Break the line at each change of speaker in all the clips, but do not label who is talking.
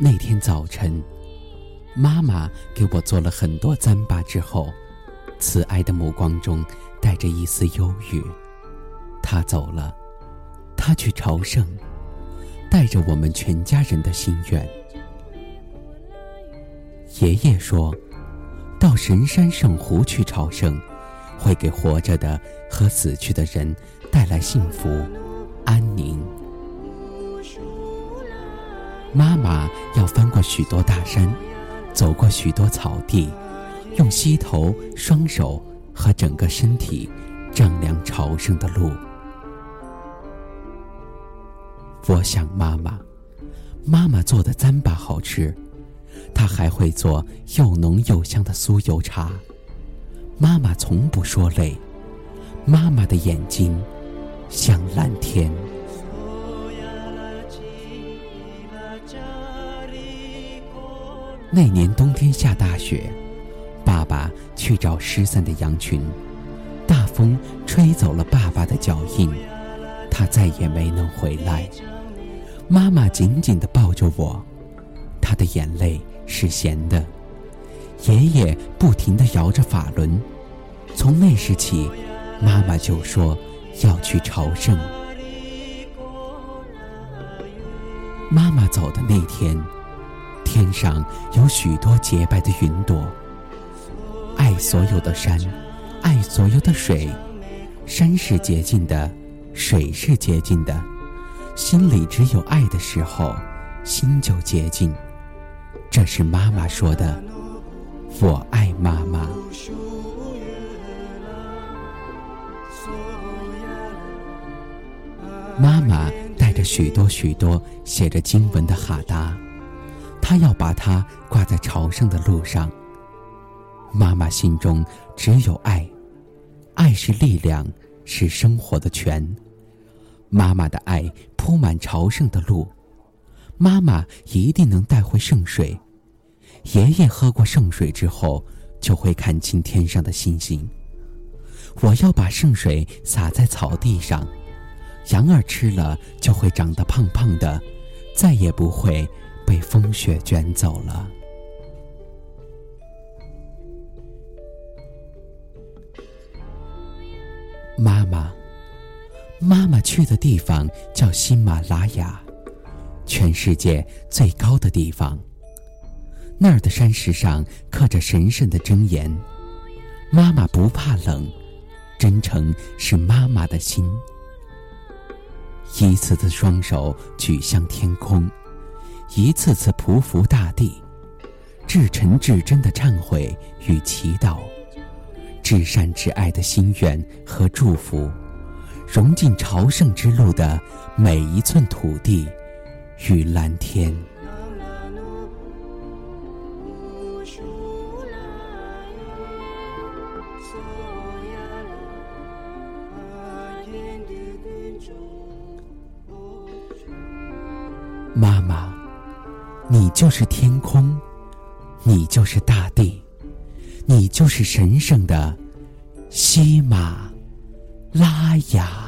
那天早晨，妈妈给我做了很多糌粑之后，慈爱的目光中带着一丝忧郁。她走了，她去朝圣，带着我们全家人的心愿。爷爷说，到神山圣湖去朝圣，会给活着的和死去的人带来幸福、安宁。妈妈要翻过许多大山，走过许多草地，用膝头、双手和整个身体丈量朝圣的路。我想妈妈，妈妈做的糌粑好吃，她还会做又浓又香的酥油茶。妈妈从不说累，妈妈的眼睛像蓝天。那年冬天下大雪，爸爸去找失散的羊群，大风吹走了爸爸的脚印，他再也没能回来。妈妈紧紧地抱着我，她的眼泪是咸的。爷爷不停地摇着法轮，从那时起，妈妈就说要去朝圣。妈妈走的那天。天上有许多洁白的云朵。爱所有的山，爱所有的水。山是洁净的，水是洁净的。心里只有爱的时候，心就洁净。这是妈妈说的。我爱妈妈。妈妈带着许多许多写着经文的哈达。他要把它挂在朝圣的路上。妈妈心中只有爱，爱是力量，是生活的泉。妈妈的爱铺满朝圣的路，妈妈一定能带回圣水。爷爷喝过圣水之后，就会看清天上的星星。我要把圣水洒在草地上，羊儿吃了就会长得胖胖的，再也不会。被风雪卷走了。妈妈，妈妈去的地方叫喜马拉雅，全世界最高的地方。那儿的山石上刻着神圣的箴言。妈妈不怕冷，真诚是妈妈的心。一次次双手举向天空。一次次匍匐大地，至诚至真的忏悔与祈祷，至善至爱的心愿和祝福，融进朝圣之路的每一寸土地与蓝天。妈妈。你就是天空，你就是大地，你就是神圣的喜马拉雅。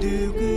do good.